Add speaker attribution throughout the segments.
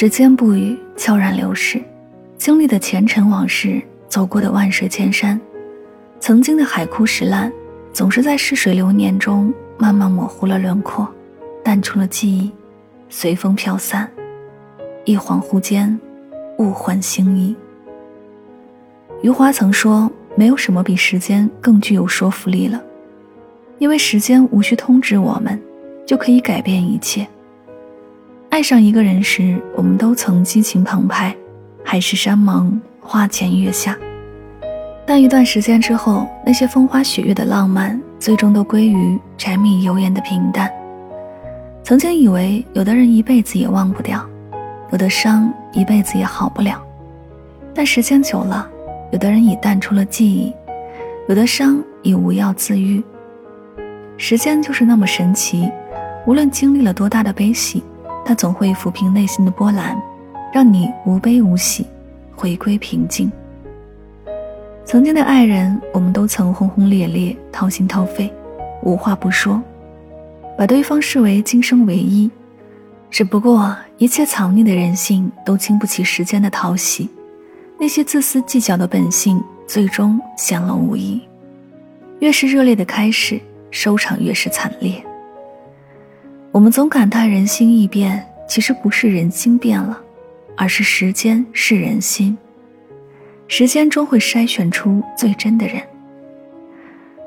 Speaker 1: 时间不语，悄然流逝，经历的前尘往事，走过的万水千山，曾经的海枯石烂，总是在逝水流年中慢慢模糊了轮廓，淡出了记忆，随风飘散。一恍惚间，物换星移。余华曾说：“没有什么比时间更具有说服力了，因为时间无需通知我们，就可以改变一切。”爱上一个人时，我们都曾激情澎湃，海誓山盟，花前月下。但一段时间之后，那些风花雪月的浪漫，最终都归于柴米油盐的平淡。曾经以为，有的人一辈子也忘不掉，有的伤一辈子也好不了。但时间久了，有的人已淡出了记忆，有的伤已无药自愈。时间就是那么神奇，无论经历了多大的悲喜。它总会抚平内心的波澜，让你无悲无喜，回归平静。曾经的爱人，我们都曾轰轰烈烈，掏心掏肺，无话不说，把对方视为今生唯一。只不过，一切藏匿的人性都经不起时间的淘洗，那些自私计较的本性，最终显露无遗。越是热烈的开始，收场越是惨烈。我们总感叹人心易变，其实不是人心变了，而是时间是人心。时间终会筛选出最真的人。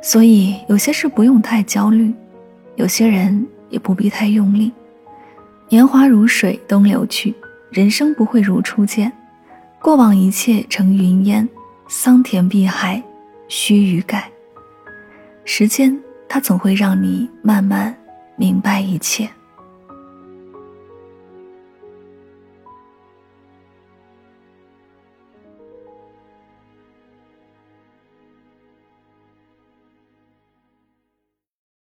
Speaker 1: 所以有些事不用太焦虑，有些人也不必太用力。年华如水东流去，人生不会如初见。过往一切成云烟，桑田碧海，须臾改。时间，它总会让你慢慢。明白一切。